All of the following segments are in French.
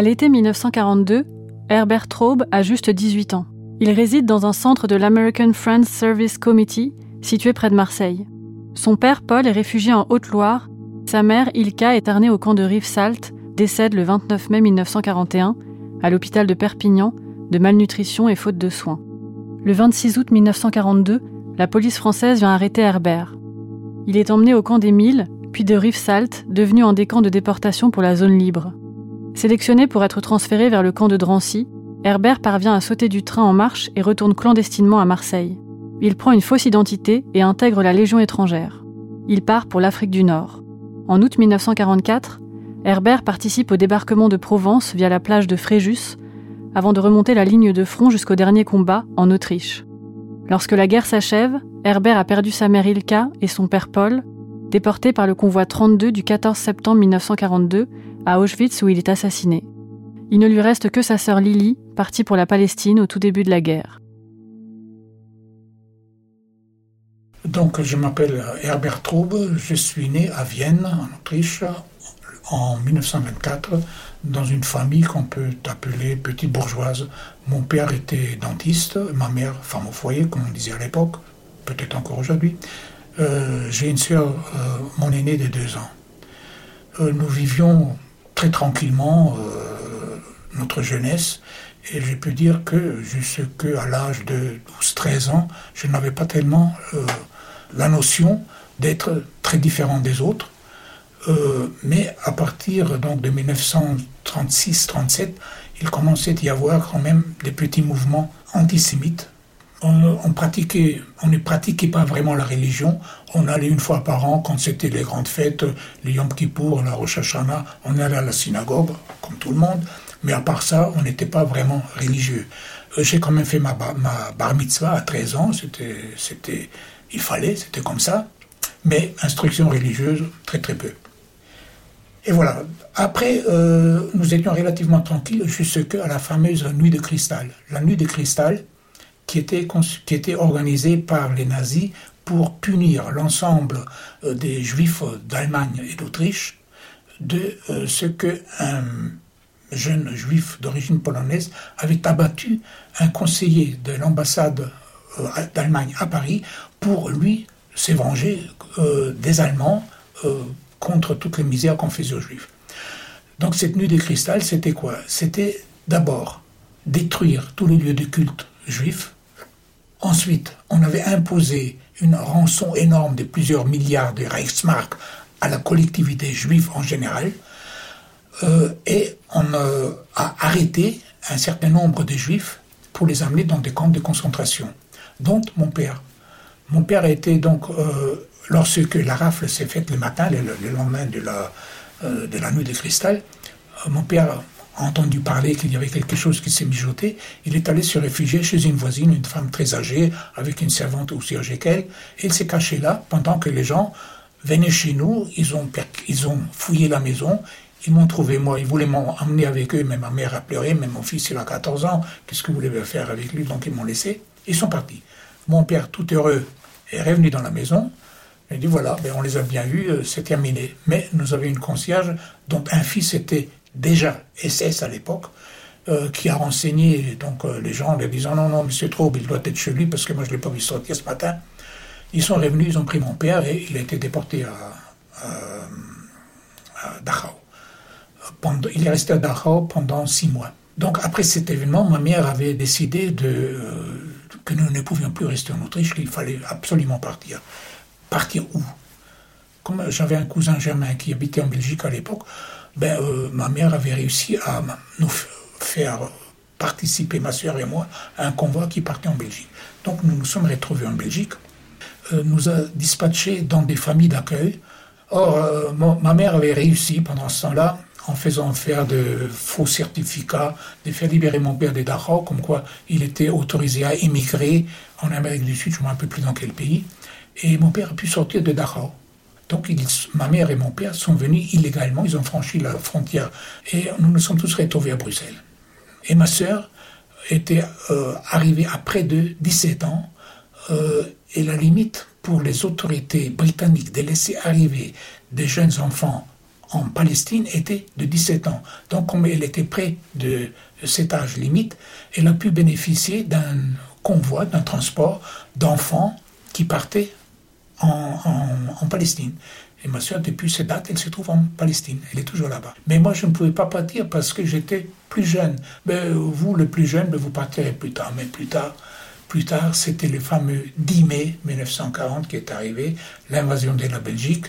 À l'été 1942, Herbert Traube a juste 18 ans. Il réside dans un centre de l'American Friends Service Committee, situé près de Marseille. Son père, Paul, est réfugié en Haute-Loire. Sa mère, Ilka, est internée au camp de Rivesaltes, décède le 29 mai 1941, à l'hôpital de Perpignan, de malnutrition et faute de soins. Le 26 août 1942, la police française vient arrêter Herbert. Il est emmené au camp des Milles, puis de Rivesaltes, devenu un des camps de déportation pour la zone libre. Sélectionné pour être transféré vers le camp de Drancy, Herbert parvient à sauter du train en marche et retourne clandestinement à Marseille. Il prend une fausse identité et intègre la Légion étrangère. Il part pour l'Afrique du Nord. En août 1944, Herbert participe au débarquement de Provence via la plage de Fréjus, avant de remonter la ligne de front jusqu'au dernier combat en Autriche. Lorsque la guerre s'achève, Herbert a perdu sa mère Ilka et son père Paul, déportés par le convoi 32 du 14 septembre 1942 à Auschwitz où il est assassiné. Il ne lui reste que sa sœur Lily, partie pour la Palestine au tout début de la guerre. Donc, je m'appelle Herbert Traube, je suis né à Vienne, en Autriche, en 1924, dans une famille qu'on peut appeler petite bourgeoise. Mon père était dentiste, ma mère femme au foyer, comme on disait à l'époque, peut-être encore aujourd'hui. Euh, j'ai une sœur, euh, mon aînée de deux ans. Euh, nous vivions très tranquillement euh, notre jeunesse. Et je peux dire que jusqu'à l'âge de 12-13 ans, je n'avais pas tellement euh, la notion d'être très différent des autres. Euh, mais à partir donc, de 1936-37, il commençait à y avoir quand même des petits mouvements antisémites on, pratiquait, on ne pratiquait pas vraiment la religion. On allait une fois par an, quand c'était les grandes fêtes, les Yom Kippour, la Rosh Hashanah, on allait à la synagogue, comme tout le monde. Mais à part ça, on n'était pas vraiment religieux. Euh, j'ai quand même fait ma, bar mitzvah à 13 ans. C'était, c'était, il fallait, c'était comme ça. Mais instruction religieuse, très très peu. Et voilà. Après, euh, nous étions relativement tranquilles jusqu'à la fameuse nuit de cristal. La nuit de cristal, qui était, qui était organisé par les nazis pour punir l'ensemble euh, des juifs d'Allemagne et d'Autriche de euh, ce que un jeune juif d'origine polonaise avait abattu un conseiller de l'ambassade euh, d'Allemagne à Paris pour lui se venger des Allemands contre toutes les misères qu'on faisait aux juifs. Donc cette nuit des cristal, c'était quoi? C'était d'abord détruire tous les lieux de culte juifs, Ensuite, on avait imposé une rançon énorme de plusieurs milliards de Reichsmark à la collectivité juive en général, euh, et on euh, a arrêté un certain nombre de juifs pour les amener dans des camps de concentration, dont mon père. Mon père a été donc, euh, lorsque la rafle s'est faite le matin, le, lendemain de la, de la nuit de cristal, mon père entendu parler qu'il y avait quelque chose qui s'est mijoté, il est allé se réfugier chez une voisine, une femme très âgée, avec une servante aussi âgée qu'elle, et il s'est caché là pendant que les gens venaient chez nous, ils ont, ils ont fouillé la maison, ils m'ont trouvé moi, ils voulaient m'emmener avec eux, mais ma mère a pleuré, mais mon fils il a 14 ans, qu'est-ce que vous voulez faire avec lui? Donc ils m'ont laissé, ils sont partis. Mon père, tout heureux, est revenu dans la maison, il a dit voilà, ben on les a bien eus, euh, c'est terminé. Mais nous avions une concierge dont un fils était déjà SS à l'époque, euh, qui a renseigné donc euh, les gens en leur disant non, non, monsieur Traube, il doit être chez lui parce que moi je ne l'ai pas vu sortir ce matin. Ils sont revenus, ils ont pris mon père et il a été déporté à, Dachau. Il est resté à Dachau pendant six mois. Donc après cet événement, ma mère avait décidé euh, que nous ne pouvions plus rester en Autriche, qu'il fallait absolument partir. Partir où? Comme j'avais un cousin germain qui habitait en Belgique à l'époque, ben, ma mère avait réussi à nous faire participer, ma soeur et moi, à un convoi qui partait en Belgique. Donc nous nous sommes retrouvés en Belgique, euh, nous a dispatchés dans des familles d'accueil. Or, euh, ma mère avait réussi pendant ce temps-là, en faisant faire de faux certificats, de faire libérer mon père des Dachau, comme quoi il était autorisé à émigrer en Amérique du Sud, je ne me rappelle plus dans quel pays. Et mon père a pu sortir de Dachau. Donc ma mère et mon père sont venus illégalement, ils ont franchi la frontière. Et nous nous sommes tous retrouvés à Bruxelles. Et ma sœur était euh, arrivée après de 17 ans. Euh, et la limite pour les autorités britanniques de laisser arriver des jeunes enfants en Palestine était de 17 ans. Donc, comme elle était près de cet âge limite, elle a pu bénéficier d'un convoi, d'un transport d'enfants qui partaient en Palestine. Et ma soeur, depuis cette date, elle se trouve en Palestine. Elle est toujours là-bas. Mais moi, je ne pouvais pas partir parce que j'étais plus jeune. Mais vous, le plus jeune, vous partirez plus tard. Mais plus tard, plus tard, c'était le fameux 10 mai 1940 qui est arrivé, l'invasion de la Belgique.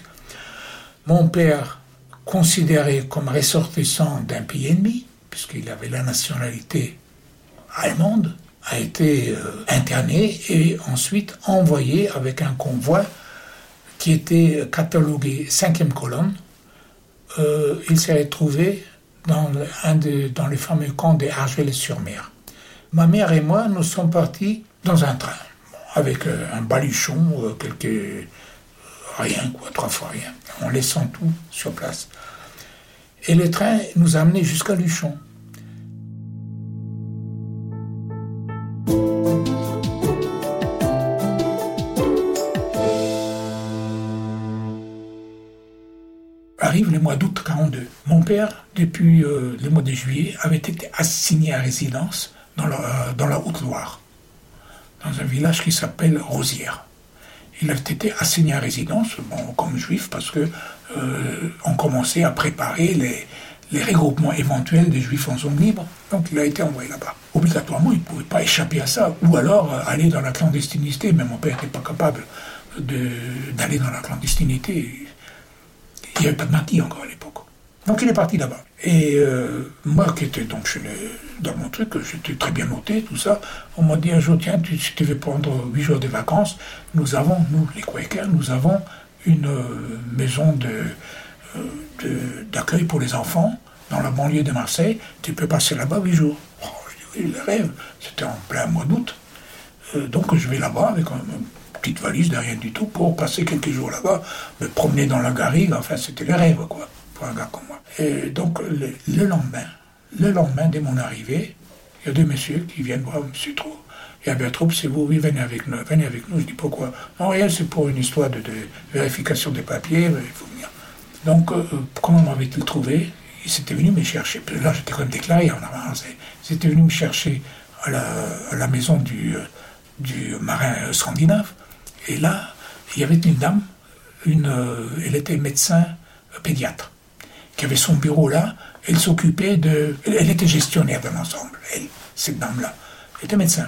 Mon père, considéré comme ressortissant d'un pays ennemi, puisqu'il avait la nationalité allemande, a été euh, interné et ensuite envoyé avec un convoi qui était catalogué cinquième colonne, euh, il s'est retrouvé dans, un de, dans le fameux camp de Argelès-sur-Mer. Ma mère et moi, nous sommes partis dans un train, avec euh, un baluchon, euh, quelques... rien, quoi, trois fois rien, en laissant tout sur place. Et le train nous a amenés jusqu'à Luchon. Mon père, depuis euh, le mois de juillet, avait été assigné à résidence dans la, euh, Haute-Loire, dans un village qui s'appelle Rosière. Il avait été assigné à résidence, bon, comme juif, parce qu'on euh, commençait à préparer les, regroupements éventuels des juifs en zone libre. Donc il a été envoyé là-bas. Obligatoirement, il ne pouvait pas échapper à ça, ou alors aller dans la clandestinité, mais mon père n'était pas capable d'aller dans la clandestinité. Il n'y avait pas de maquis encore à l'époque. Donc il est parti là-bas. Et euh, moi qui étais donc dans mon truc, j'étais très bien noté, tout ça, on m'a dit un jour, tiens, tu, tu veux prendre huit jours de vacances, nous avons, nous les Quakers, nous avons une euh, maison euh, de, d'accueil pour les enfants dans la banlieue de Marseille, tu peux passer là-bas huit jours. Oh, je le rêve, c'était en plein mois d'août. donc je vais là-bas avec un, petite valise, de rien du tout, pour passer quelques jours là-bas, me promener dans la garrigue, enfin c'était le rêve, quoi, un gars comme moi. Et donc le, lendemain, le lendemain de mon arrivée, il y a deux messieurs qui viennent voir M. Trou. Et à Bertrand, c'est vous, oui, venez avec nous. Venez avec nous. Je dis pourquoi? Non, rien, c'est pour une histoire de, vérification des papiers, il faut venir. Donc, euh, comment m'avait-il trouvé? Ils étaient venus me chercher. Là, j'étais quand même déclaré en avance. Ils étaient venus me chercher à la, maison du, euh, marin scandinave. Et là, il y avait une dame, euh, elle était médecin pédiatre, qui avait son bureau là. Elle s'occupait de. Elle était gestionnaire de l'ensemble, elle, cette dame-là. Elle était médecin.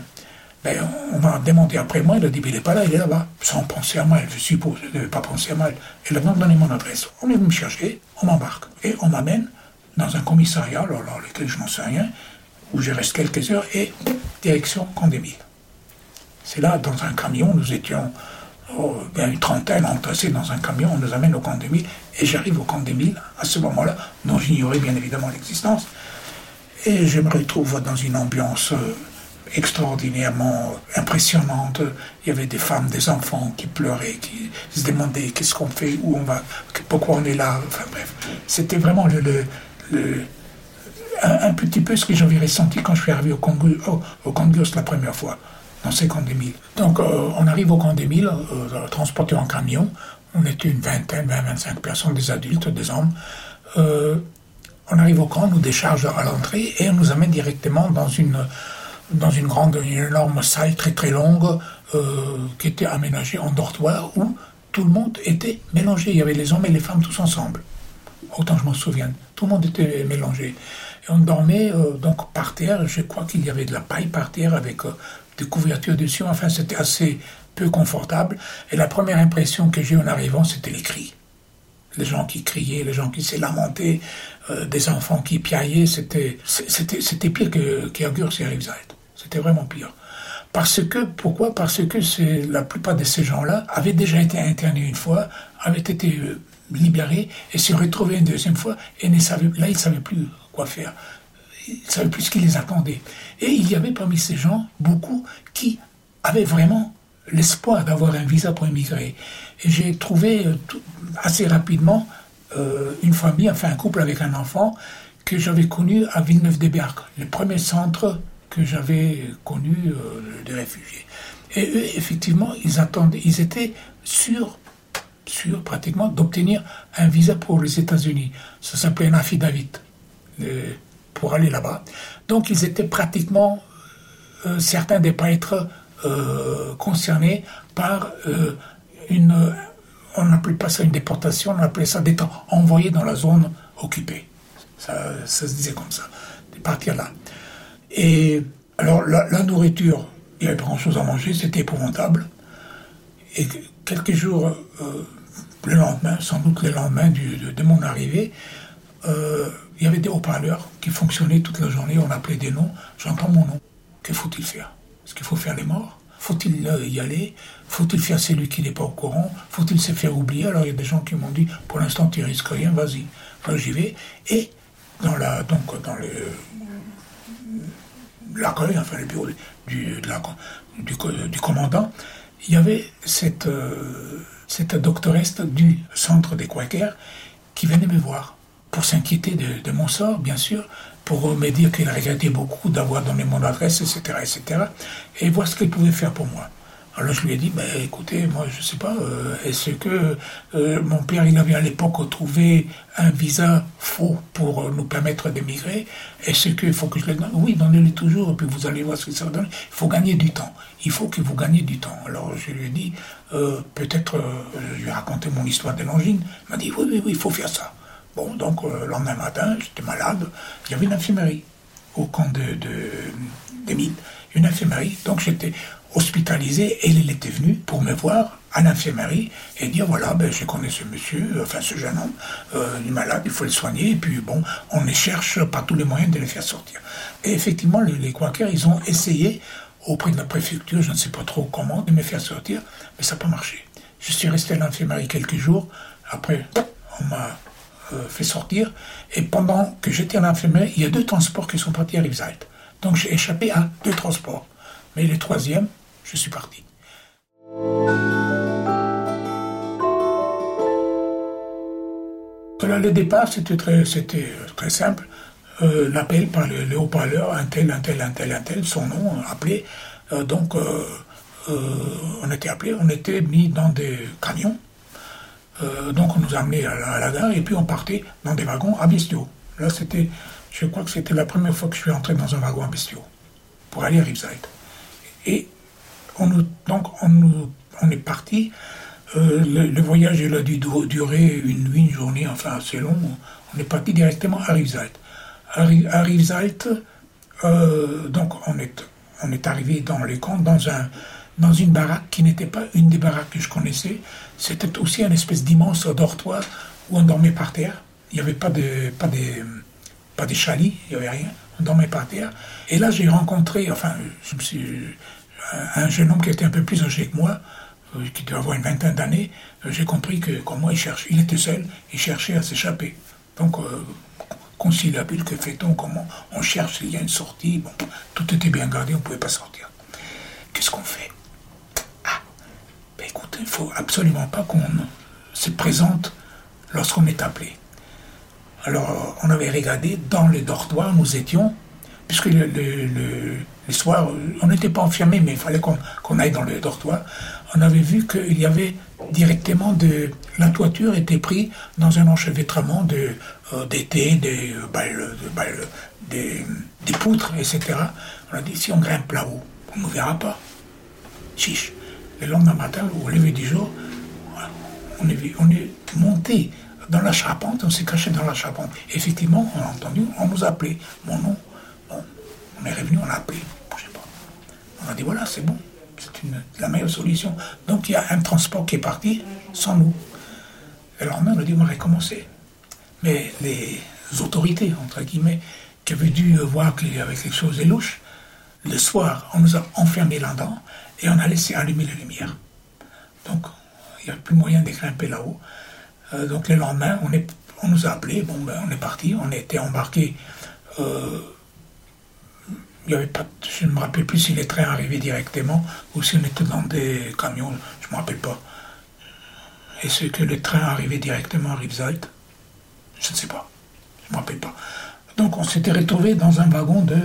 Ben, on m'a demandé après moi, elle a dit, il n'est pas là, il est là-bas. Sans penser à mal, je suppose, elle ne pas penser à mal. Elle a donné mon adresse. On est venu me chercher, on m'embarque. Et on m'amène dans un commissariat, alors, alors lequel je n'en sais rien, où je reste quelques heures, et direction Condémile. C'est là, dans un camion, nous étions oh, une trentaine entassés dans un camion, on nous amène au camp des Milles, et j'arrive au camp des Milles, à ce moment-là, dont j'ignorais bien évidemment l'existence, et je me retrouve dans une ambiance euh, extraordinairement impressionnante. Il y avait des femmes, des enfants qui pleuraient, qui se demandaient qu'est-ce qu'on fait, où on va, pourquoi on est là. Enfin bref, c'était vraiment le, un, petit peu ce que j'avais ressenti quand je suis arrivé au Congo, au, la première fois, dans ces camps des mille. Donc euh, on arrive au camp des mille, euh, transporté en camion. On était une vingtaine, 20, 25 personnes, des adultes, des hommes. Euh, on arrive au camp, on nous décharge à l'entrée et on nous amène directement dans une, dans une grande, une énorme salle très très longue euh, qui était aménagée en dortoir où tout le monde était mélangé. Il y avait les hommes et les femmes tous ensemble. Autant je m'en souviens. Tout le monde était mélangé. Et on dormait euh, donc par terre. Je crois qu'il y avait de la paille par terre avec euh, des couvertures dessus. Enfin, c'était assez peu confortable. Et la première impression que j'ai en arrivant, c'était les cris les gens qui criaient, les gens qui s'est lamentés, euh, des enfants qui piaillaient, c'était, c'était, pire que, qu'Agur et C'était vraiment pire. Parce que, pourquoi? Parce que la plupart de ces gens-là avaient déjà été internés une fois, avaient été euh, libérés et se retrouvaient une deuxième fois et ne savaient, là, ils ne savaient plus quoi faire. Ils savaient plus ce qui les attendait. Et il y avait parmi ces gens beaucoup qui avaient vraiment l'espoir d'avoir un visa pour immigrer. Et j'ai trouvé euh, assez rapidement euh, une famille, enfin un couple avec un enfant, que j'avais connu à Villeneuve-des-Bergues, le premier centre que j'avais connu euh, des réfugiés. Et eux, effectivement, ils attendaient, ils étaient sûrs, sûrs pratiquement, d'obtenir un visa pour les États-Unis. Ça s'appelait un affidavit pour aller là-bas. Donc ils étaient pratiquement certains des prêtres euh, concernés par euh, une, on n'appelait pas ça une déportation, on appelait ça d'être envoyé dans la zone occupée. Ça, se disait comme ça, de partir là. Et alors la, nourriture, il n'y avait pas grand-chose à manger, c'était épouvantable. Et quelques jours, euh, le lendemain, sans doute le lendemain de, mon arrivée, il y avait des haut-parleurs qui fonctionnaient toute la journée, on appelait des noms, j'entends mon nom. Que faut-il faire? Est-ce qu'il faut faire les morts? Faut-il y aller? Faut-il faire celui qui n'est pas au courant? Faut-il se faire oublier? Alors il y a des gens qui m'ont dit, pour l'instant tu risques rien, vas-y. J'y vais. Et dans la, donc dans le l'accueil, enfin le bureau du, du, commandant, il y avait cette, euh, cette doctoresse du centre des Quakers qui venait me voir pour s'inquiéter de, mon sort, bien sûr, pour me dire qu'il regrettait beaucoup d'avoir donné mon adresse, etc., etc., et voir ce qu'il pouvait faire pour moi. Alors je lui ai dit, ben, écoutez, moi je ne sais pas, euh, est-ce que euh, mon père, il avait à l'époque trouvé un visa faux pour nous permettre d'émigrer? Est-ce qu'il faut que je le donne? Oui, donnez-le toujours, et puis vous allez voir ce que ça va donner. Il faut gagner du temps. Il faut que vous gagnez du temps. Alors je lui ai dit, euh, peut-être, je lui ai raconté mon histoire de l'angine. Il m'a dit, oui, oui, oui, il faut faire ça. Bon, donc le lendemain matin, j'étais malade, il y avait une infirmerie au camp de, des mines, une infirmerie. Donc j'étais hospitalisé et elle était venue pour me voir à l'infirmerie et dire voilà, ben, je connais ce monsieur, enfin ce jeune homme, euh, il est malade, il faut le soigner, et puis bon, on les cherche par tous les moyens de le faire sortir. Et effectivement, les, les Quakers, ils ont essayé auprès de la préfecture, je ne sais pas trop comment, de me faire sortir, mais ça n'a pas marché. Je suis resté à l'infirmerie quelques jours, après, on m'a euh, fait sortir. Et pendant que j'étais à l'infirmerie, il y a deux transports qui sont partis à Rivesaltes. Donc j'ai échappé à deux transports. Mais le troisième, je suis parti. le départ, c'était très, c'était très simple. Euh, l'appel par le, haut-parleur, un tel, un tel, un tel, un tel, son nom, appelé. Euh, donc, on était appelé, on était mis dans des camions euh, donc on nous a amenés à la, gare et puis on partait dans des wagons à bestiaux. Là, c'était, je crois que c'était la première fois que je suis entré dans un wagon à bestiaux pour aller à Riverside. Et on nous, donc on, nous, on est parti. Euh, le, voyage il a dû durer une nuit, une journée, enfin assez long. On est parti directement à Riverside. À, à euh, donc on est, on est arrivé dans les camps dans un dans une baraque qui n'était pas une des baraques que je connaissais. C'était aussi une espèce d'immense dortoir où on dormait par terre. Il n'y avait pas de, pas pas de chalit, il n'y avait rien. On dormait par terre. Et là, j'ai rencontré, enfin, je me suis, un jeune homme qui était un peu plus âgé que moi, euh, qui devait avoir une vingtaine d'années. Euh, j'ai compris que, comme moi, il cherche, il était seul, il cherchait à s'échapper. Donc, euh, conciliabule, que fait-on Comment on cherche s'il y a une sortie Bon, tout était bien gardé, on ne pouvait pas sortir. Qu'est-ce qu'on fait? Ben écoute, il faut absolument pas qu'on se présente lorsqu'on est appelé. Alors, on avait regardé dans les dortoirs, nous étions, puisque le, soir, on n'était pas enfermés, mais il fallait qu'on aille dans le dortoir. On avait vu qu'il y avait directement de. La toiture était prise dans un enchevêtrement de, euh, d'été, des, des, poutres, etc. On a dit si on grimpe là-haut, on ne verra pas. Chiche. Le lendemain matin, au lever du jour, on est, on est monté dans la charpente, on s'est caché dans la charpente. Effectivement, on a entendu, on nous a appelé. Mon nom, on est revenu, on a appelé. On a dit voilà, c'est bon, c'est la meilleure solution. Donc il y a un transport qui est parti sans nous. Et alors on a dit on va recommencer. Mais les autorités, entre guillemets, qui avaient dû voir qu'il y avait quelque chose de louche, le soir, on nous a enfermés là-dedans et on a laissé allumer les lumières. Donc, il n'y avait plus moyen de grimper là-haut. Euh, donc, le lendemain, on, est, on nous a appelés, bon, ben, on est parti, on était embarqués. Euh, avait pas, je ne me rappelle plus si les trains arrivaient directement ou si on était dans des camions, je ne me rappelle pas. Est-ce que le train arrivait directement à Rivesaltes Je ne sais pas, je ne me rappelle pas. Donc on s'était retrouvé dans un wagon de,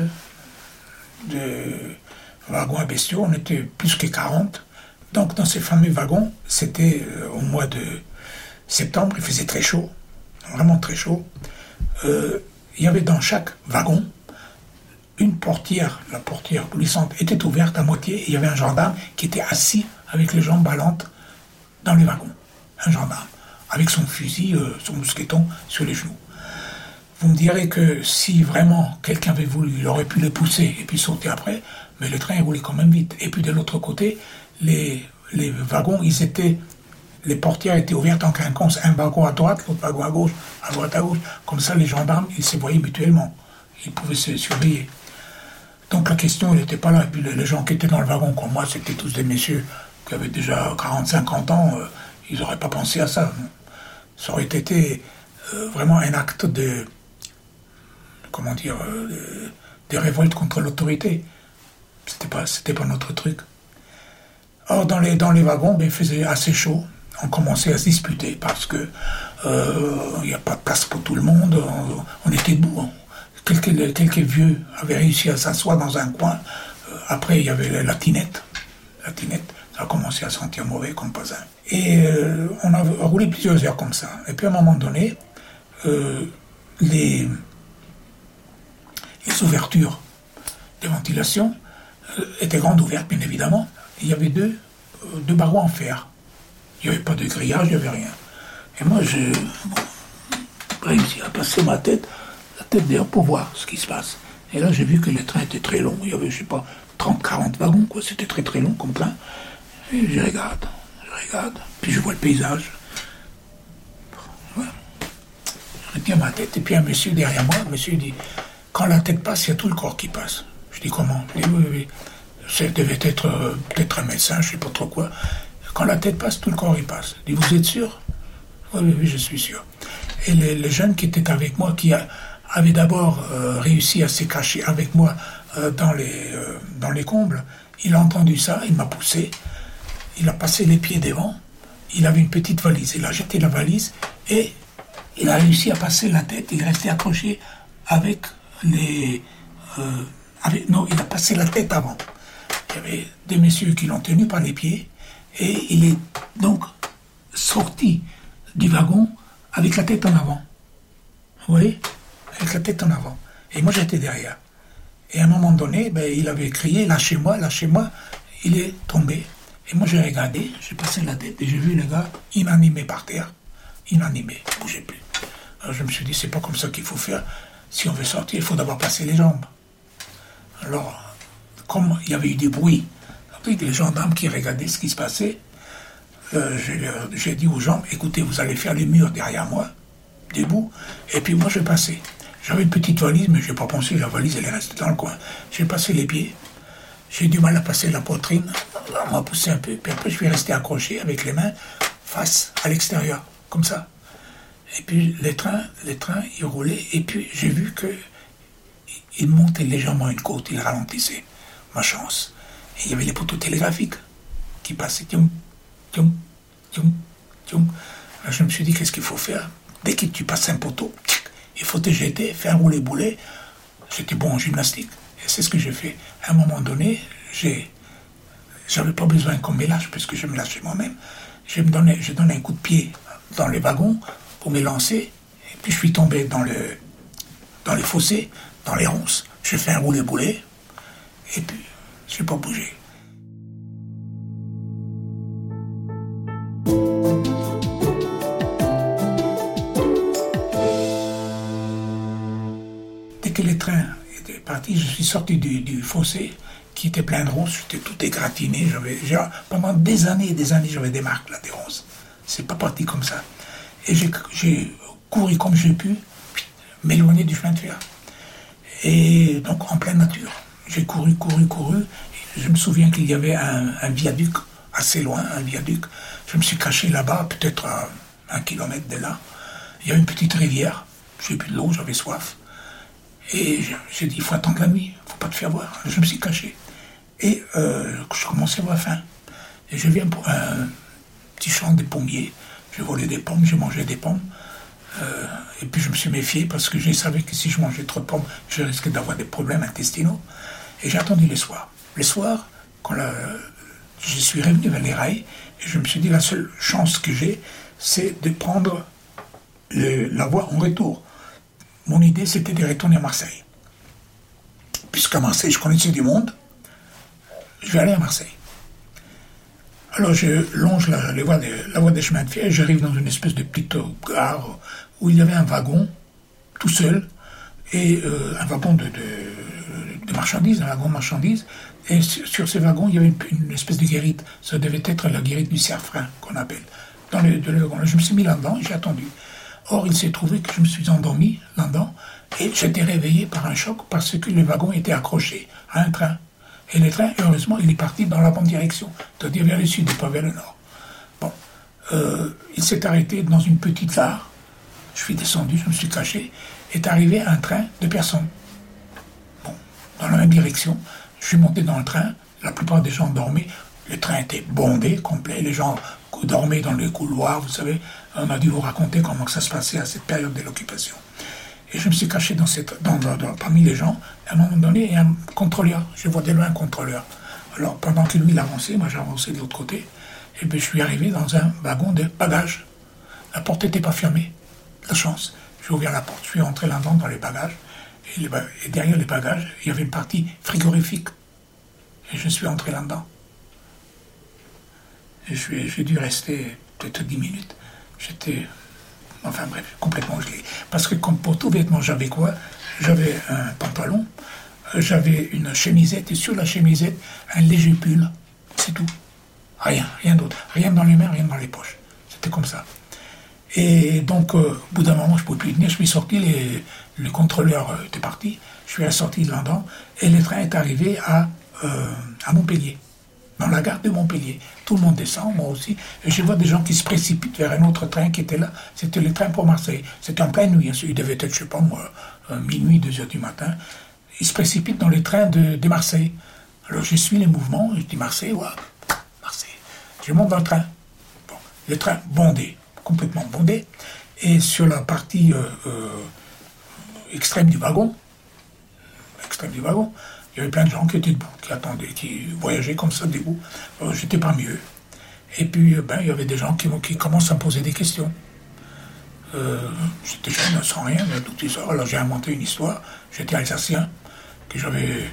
de wagon à bestiaux, on était plus que 40. Donc dans ces fameux wagons, c'était euh, au mois de septembre, il faisait très chaud, vraiment très chaud. Euh, il y avait dans chaque wagon une portière, la portière coulissante était ouverte à moitié, et il y avait un gendarme qui était assis avec les jambes ballantes dans les wagons. Un gendarme, avec son fusil, euh, son mousqueton sur les genoux. Vous me direz que si vraiment quelqu'un avait voulu, il aurait pu les pousser et puis sauter après, mais le train roulait quand même vite. Et puis de l'autre côté, les, wagons, ils étaient, les portières étaient ouvertes en quinconce, un wagon à droite, l'autre wagon à gauche, à droite à gauche. Comme ça, les gendarmes, ils se voyaient mutuellement. Ils pouvaient se surveiller. Donc la question, n'était pas là. Et puis les, gens qui étaient dans le wagon comme moi, c'était tous des messieurs qui avaient déjà 40-50 ans. Euh, ils n'auraient pas pensé à ça. Ça aurait été euh, vraiment un acte de, comment dire, euh, de, révolte contre l'autorité. C'était pas, c'était pas notre truc. Or, dans les, dans les wagons, ben, il faisait assez chaud. On commençait à se disputer parce que il n'y a pas de place pour tout le monde. On, était debout. Hein quelques, vieux avaient réussi à s'asseoir dans un coin. Euh, après, il y avait la tinette. La tinette, ça a commencé à sentir mauvais comme pas un. Et euh, on a roulé plusieurs heures comme ça. Et puis à un moment donné, euh, les, les ouvertures de ventilation étaient grandes ouvertes, bien évidemment. Il y avait deux, deux barreaux en fer. Il n'y avait pas de grillage, il n'y avait rien. Et moi, j'ai réussi à passer ma tête la tête d'air pour voir ce qui se passe. Et là, j'ai vu que le train était très long. Il y avait, je sais pas, 30, 40 wagons, quoi. C'était très, très long comme train. Et je regarde, je regarde. Puis je vois le paysage. Je retiens ma tête. Et puis un monsieur derrière moi, le monsieur dit Quand la tête passe, il y a tout le corps qui passe. Je dis Comment Il dit, oui, oui, Ça devait être euh, peut-être un médecin, je sais pas trop quoi. Quand la tête passe, tout le corps y passe. Il dit Vous êtes sûr? Oui, oui, oui, je suis sûr. Et les, jeunes qui étaient avec moi, qui a, avait d'abord euh, réussi à se cacher avec moi euh, dans, les, dans les combles. Il a entendu ça, il m'a poussé, il a passé les pieds devant, il avait une petite valise, il a jeté la valise et il a réussi à passer la tête, il restait accroché avec les... Non, il a passé la tête avant. Il y avait des messieurs qui l'ont tenu par les pieds et il est donc sorti du wagon avec la tête en avant. Vous voyez? Avec la tête en avant. Et moi, j'étais derrière. Et à un moment donné, ben, il avait crié Lâchez-moi, lâchez-moi. Il est tombé. Et moi, j'ai regardé, j'ai passé la tête et j'ai vu le gars inanimé par terre. Inanimé, il bougeait plus. Alors je me suis dit C'est pas comme ça qu'il faut faire. Si on veut sortir, il faut d'abord passer les jambes. Alors, comme il y avait eu des bruits, avec les gendarmes qui regardaient ce qui se passait, euh, j'ai dit aux gens Écoutez, vous allez faire les murs derrière moi, debout, et puis moi, je vais passer. J'avais une petite valise, mais je n'ai pas pensé, la valise, elle est restée dans le coin. J'ai passé les pieds. J'ai du mal à passer la poitrine. On m'a poussé un peu. Puis après, je suis resté accroché avec les mains face à l'extérieur, comme ça. Et puis les trains, les trains, ils roulaient. Et puis j'ai vu que ils montaient légèrement une côte, ils ralentissaient. Ma chance. Il y avait les poteaux télégraphiques qui passaient. Je me suis dit, qu'est-ce qu'il faut faire? Dès que tu passes un poteau, il faut te jeter, faire rouler boulet. J'étais bon en gymnastique. Et c'est ce que j'ai fait. À un moment donné, j'ai, j'avais pas besoin qu'on me lâche, puisque je me lâchais moi-même. Je me donnais, je donnais un coup de pied dans les wagons pour me lancer. Et puis je suis tombé dans, le, dans les fossés, dans les ronces. J'ai fait un roulé-boulet. Et puis, je n'ai pas bougé. Dès que les trains étaient partis, je suis sorti du, fossé qui était plein de ronces. J'étais tout égratigné. pendant des années et des années, j'avais des marques là, des ronces. C'est pas parti comme ça. Et j'ai couru comme j'ai pu, m'éloigner du chemin de fer. Et donc en pleine nature. J'ai couru, couru, couru. Je me souviens qu'il y avait un, viaduc assez loin, un viaduc. Je me suis caché là-bas, peut-être à un kilomètre de là. Il y a une petite rivière. J'ai plus de l'eau, j'avais soif. Et j'ai dit, il faut attendre la nuit, faut pas te faire voir. Je me suis caché. Et euh, je commençais à avoir faim. Et je viens pour un petit champ de pommiers. J'ai volé des pommes, j'ai mangé des pommes. Euh, et puis je me suis méfié parce que je savais que si je mangeais trop de pommes, je risquais d'avoir des problèmes intestinaux. Et j'ai attendu les soirs. Les soirs, quand je suis revenu vers les rails, et je me suis dit la seule chance que j'ai, c'est de prendre la voie en retour. Mon idée, c'était de retourner à Marseille. Puisqu'à Marseille, je connaissais du monde, je vais aller à Marseille. Alors je longe la, voie la voie des chemins de fer et j'arrive dans une espèce de petite gare où il y avait un wagon tout seul et euh, un wagon de, de, marchandises, un wagon de marchandises. Et sur, ces wagons, il y avait une, espèce de guérite. Ça devait être la guérite du cerfrin qu'on appelle. Dans le, wagon. Je me suis mis là-dedans et j'ai attendu. Or, il s'est trouvé que je me suis endormi là-dedans et j'étais réveillé par un choc parce que le wagon était accroché à un train. Et le train, heureusement, il est parti dans la bonne direction, c'est-à-dire vers le sud et pas vers le nord. Bon, euh, il s'est arrêté dans une petite gare. Je suis descendu, je me suis caché. Est arrivé un train de personnes. Bon, dans la même direction. Je suis monté dans le train. La plupart des gens dormaient. Le train était bondé, complet. Les gens dormaient dans les couloirs, vous savez. On a dû vous raconter comment ça se passait à cette période de l'occupation. Et je me suis caché dans cette, dans, parmi les gens. à un moment donné, il y a un contrôleur. Je vois de loin un contrôleur. Alors, pendant que lui, il avançait, moi, avancé de l'autre côté. Et puis, je suis arrivé dans un wagon de bagages. La porte n'était pas fermée. La chance. J'ai ouvert la porte. Je suis entré là-dedans dans les bagages. Et, derrière les bagages, il y avait une partie frigorifique. Et je suis entré là-dedans. Et j'ai dû rester peut-être dix minutes. J'étais Enfin bref, complètement gelé. Parce que comme pour tout vêtement, j'avais quoi? J'avais un pantalon, j'avais une chemisette, et sur la chemisette, un léger pull. C'est tout. Rien, rien d'autre. Rien dans les mains, rien dans les poches. C'était comme ça. Et donc, euh, au bout d'un moment, je ne pouvais plus tenir. Je suis sorti, le contrôleur euh, était parti. Je suis à la sortie de Londres et le train est arrivé à, à Montpellier dans la gare de Montpellier. Tout le monde descend, moi aussi, et je vois des gens qui se précipitent vers un autre train qui était là. C'était le train pour Marseille. C'était en pleine nuit, hein. il devait être, je sais pas moi, euh, minuit, deux heures du matin. Ils se précipitent dans les trains de, Marseille. Alors je suis les mouvements, je dis Marseille, ouais, Marseille. Je monte dans le train. Bon, le train bondé, complètement bondé, et sur la partie euh, euh, extrême du wagon, extrême du wagon, il y avait plein de gens qui étaient debout, qui attendaient, qui voyageaient comme ça debout. J'étais pas mieux. Et puis, euh, ben, il y avait des gens qui, qui commencent à me poser des questions. Euh, j'étais jeune, sans rien, tout ça. Alors j'ai inventé une histoire. J'étais alsacien, que j'avais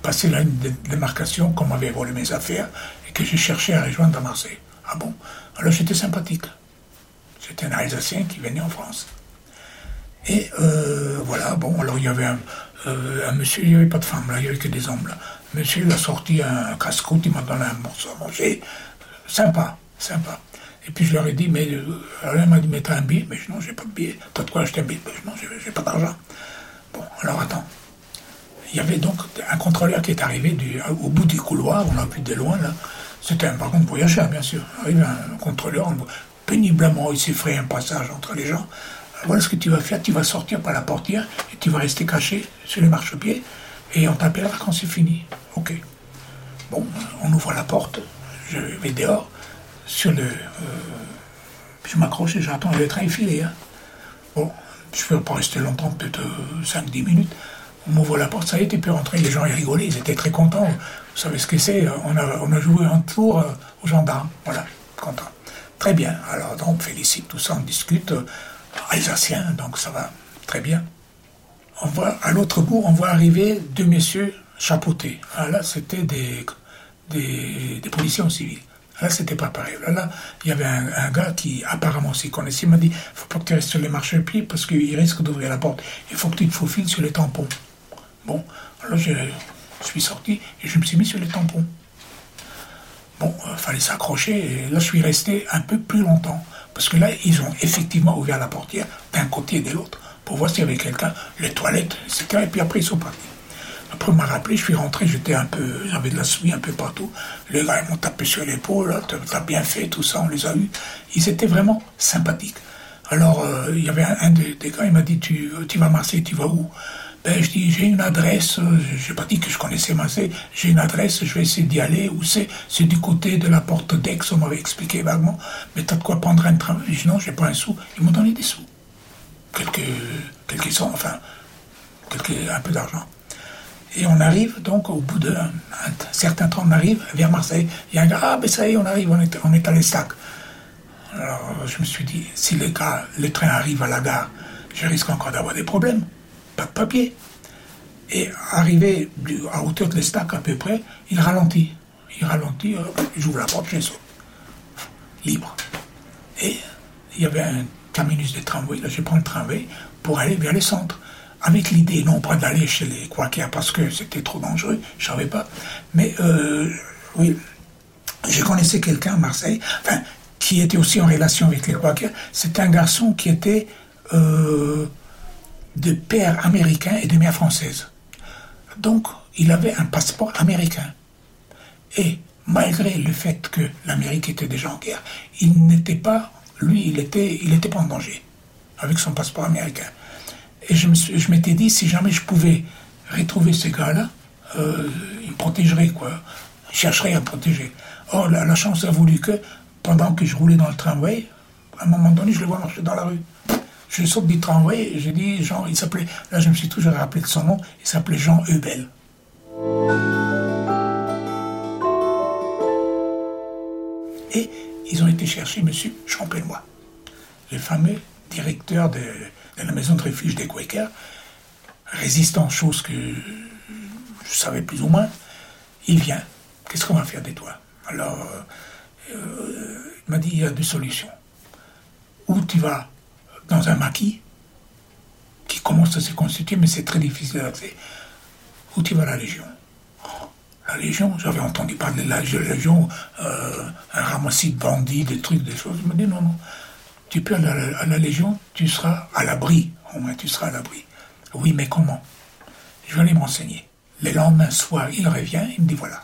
passé là une démarcation, qu'on m'avait volé mes affaires, et que j'ai cherché à rejoindre à Marseille. Ah bon? Alors j'étais sympathique. C'était un Alsacien qui venait en France. Et euh, voilà, bon, alors il y avait un, euh, monsieur, il n'y avait pas de femme là, il n'y avait que des hommes là. Monsieur, il a sorti un casse-croûte, il m'a donné un morceau à manger. Sympa, sympa. Et puis je leur ai dit, mais euh, alors il m'a dit, mais t'as un billet? Mais je, non, j'ai pas de billet. T'as de quoi acheter un billet? Mais, Non, j'ai pas d'argent. Bon, alors attends. Il y avait donc un contrôleur qui est arrivé du, au bout du couloir, on l'a vu de loin là. C'était un wagon de voyageurs, bien sûr. Arrive un contrôleur, péniblement, il s'est fait un passage entre les gens. Voilà ce que tu vas faire, tu vas sortir par la portière et tu vas rester caché sur les marchepieds et on t'appellera quand c'est fini. Ok. Bon, on ouvre la porte, je vais dehors, sur le... Euh, je m'accroche et j'attends le train filer. Hein. Bon, je ne vais pas rester longtemps, peut-être 5-10 euh, minutes. On m'ouvre la porte, ça y est, tu peux rentrer. Les gens ils rigolaient, ils étaient très contents. Vous savez ce que c'est on a, on a joué un tour euh, aux gendarmes. Voilà, content. Très bien. Alors, donc, félicite tout ça, on discute. Alsacien, donc ça va très bien. On voit, à l'autre bout, on voit arriver deux messieurs chapeautés. Ah, là, c'était des, des, des policiers en civil. Là, c'était pas pareil. Là, là, il y avait un, gars qui apparemment s'y connaissait. Il m'a dit faut pas que tu restes sur les marchepieds parce qu'il risque d'ouvrir la porte. Il faut que tu te faufiles sur les tampons. Bon, alors je, suis sorti et je me suis mis sur les tampons. Bon, il euh, fallait s'accrocher et là, je suis resté un peu plus longtemps. Parce que là, ils ont effectivement ouvert la portière d'un côté et de l'autre pour voir s'il y avait quelqu'un, les toilettes, etc. Et puis après, ils sont partis. Après, on m'a rappelé, je suis rentré, j'étais un peu, j'avais de la souris un peu partout. Les gars, ils m'ont tapé sur l'épaule, t'as bien fait, tout ça, on les a eus. Ils étaient vraiment sympathiques. Alors, euh, il y avait un, des, gars, il m'a dit, tu, tu vas à Marseille, tu vas où? Ben, je dis, j'ai une adresse, euh, j'ai pas dit que je connaissais Marseille, j'ai une adresse, je vais essayer d'y aller, où c'est C'est du côté de la porte d'Aix, on m'avait expliqué vaguement, mais t'as de quoi prendre un train? Je dis, non, j'ai pas un sou. Ils m'ont donné des sous. Quelques, quelques enfin, quelques, un peu d'argent. Et on arrive donc au bout d'un certain temps, on arrive vers Marseille. Il y a un gars, ah ben ça y est, on arrive, on est, on est à l'Estac. Alors je me suis dit, si le, gars, le train arrive à la gare, je risque encore d'avoir des problèmes. Pas de papier. Et arrivé à hauteur de l'Estac à peu près, il ralentit. Il ralentit, j'ouvre la porte, je saute. Libre. Et il y avait un terminus de tramway. Là, je prends le tramway pour aller vers le centre avec l'idée non pas d'aller chez les Quakers parce que c'était trop dangereux, je savais pas, mais euh, oui, je connaissais quelqu'un à Marseille, enfin, qui était aussi en relation avec les Quakers. C'est un garçon qui était euh, de père américain et de mère française. Donc, il avait un passeport américain. Et malgré le fait que l'Amérique était déjà en guerre, il n'était pas, lui, il était, il était pas en danger avec son passeport américain. Et je, m'étais dit, si jamais je pouvais retrouver ces gars-là, euh, ils me protégeraient, quoi. Ils chercheraient à protéger. Or, la, chance a voulu que, pendant que je roulais dans le tramway, à un moment donné, je le vois marcher dans la rue. Je saute du tramway j'ai dit, Jean, il s'appelait, là je me suis toujours rappelé de son nom, il s'appelait Jean Hubel. Et ils ont été chercher M. Champenois, le fameux directeur de, la maison de refuge des Quakers, résistant, chose que je savais plus ou moins, il vient. Qu'est-ce qu'on va faire de toi? Alors, euh, il m'a dit, il y a deux solutions. Ou tu vas dans un maquis, qui commence à se constituer, mais c'est très difficile d'accès, ou tu vas à la Légion? La Légion, j'avais entendu parler de la Légion, euh, un ramassis de bandits, des trucs, des choses. Il m'a dit, non, non, tu peux aller à la, Légion, tu seras à l'abri, au moins tu seras à l'abri. Oui, mais comment? Je vais aller m'enseigner. Le lendemain soir, il revient, il me dit voilà.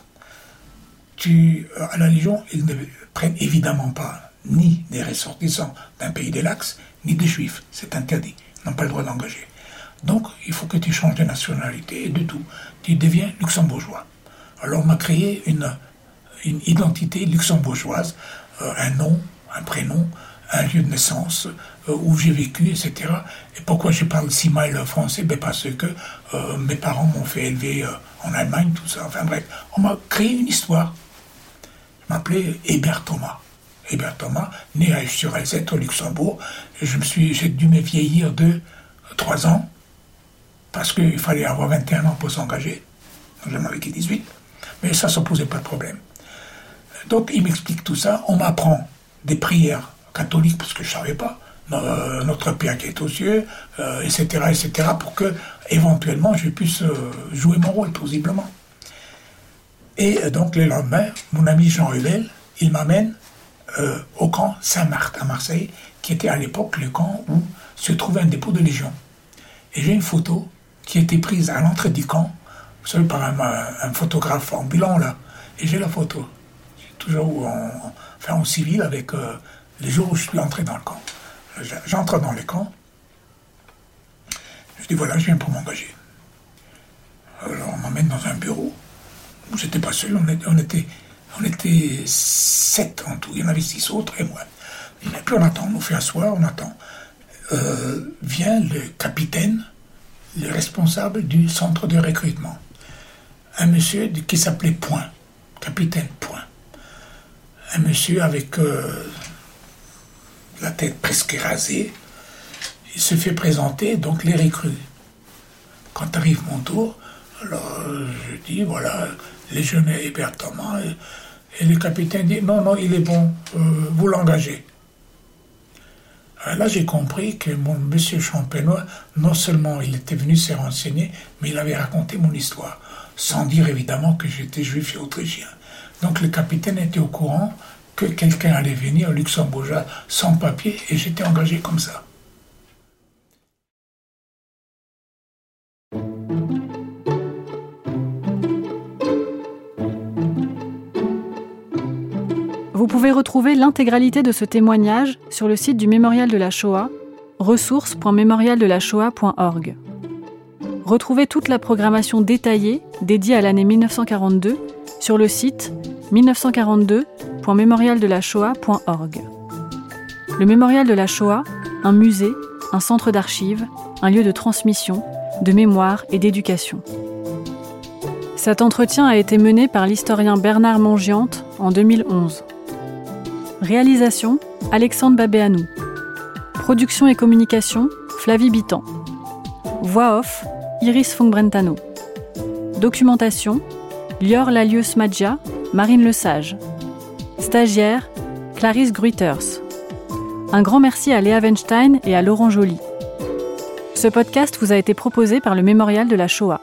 Tu, euh, à la Légion, ils ne prennent évidemment pas ni des ressortissants d'un pays de l'Axe, ni des juifs. C'est interdit. Ils n'ont pas le droit d'engager. Donc, il faut que tu changes de nationalité et de tout. Tu deviens luxembourgeois. Alors, on m'a créé une, identité luxembourgeoise, euh, un nom, un prénom, un lieu de naissance euh, où j'ai vécu, etc. Et pourquoi je parle si mal français? Ben Parce que euh, mes parents m'ont fait élever en Allemagne, tout ça. Enfin bref, on m'a créé une histoire. Je m'appelais Hébert Thomas. Hébert Thomas, né à sur alzette au Luxembourg. j'ai dû me vieillir de 3 ans, parce qu'il fallait avoir 21 ans pour s'engager. J'en avais 18. Mais ça, ne posait pas de problème. Donc, il m'explique tout ça. On m'apprend des prières catholique, parce que je ne savais pas, euh, notre Père qui est aux cieux, etc., euh, etc., pour que éventuellement je puisse euh, jouer mon rôle, plausiblement. Et donc le lendemain, mon ami Jean Huvel, il m'amène au camp Saint-Marthe à Marseille, qui était à l'époque le camp où se trouvait un dépôt de Légion. Et j'ai une photo qui a été prise à l'entrée du camp, vous par un, photographe ambulant là. Et j'ai la photo, toujours en, enfin, en civil avec les jours où je suis entré dans le camp. J'entre dans les camps, je dis voilà, je viens pour m'engager. Alors on m'emmène dans un bureau. J'étais pas seul, on était, sept en tout. Il y en avait six autres et moi. Et puis on attend, on nous fait asseoir, on attend. Euh, vient le capitaine, le responsable du centre de recrutement. Un monsieur qui s'appelait Point, capitaine Point. Un monsieur avec euh, la tête presque rasée. Il se fait présenter donc les recrues. Quand arrive mon tour, alors je dis voilà, les jeunes Hébert. Et, le capitaine dit non, non, il est bon, euh, vous l'engagez. Là, j'ai compris que mon monsieur Champenois, non seulement il était venu se renseigner, mais il avait raconté mon histoire, sans dire évidemment que j'étais juif et autrichien. Donc le capitaine était au courant que quelqu'un allait venir au Luxembourg sans papier et j'étais engagé comme ça. Pouvez retrouver l'intégralité de ce témoignage sur le site du Mémorial de la Shoah, ressources.mémorialdelashoah.org. Retrouvez toute la programmation détaillée dédiée à l'année 1942 sur le site 1942.mémorialdelashoah.org. Le Mémorial de la Shoah, un musée, un centre d'archives, un lieu de transmission, de mémoire et d'éducation. Cet entretien a été mené par l'historien Bernard Mongiante en 2011. Réalisation Alexandre Babéanou. Production et communication Flavie Bitan. Voix off Iris Fongbrentano. Documentation Lior Lalius Madja, Marine Lesage. Stagiaire Clarisse Gruiters. Un grand merci à Léa Weinstein et à Laurent Joly. Ce podcast vous a été proposé par le Mémorial de la Shoah.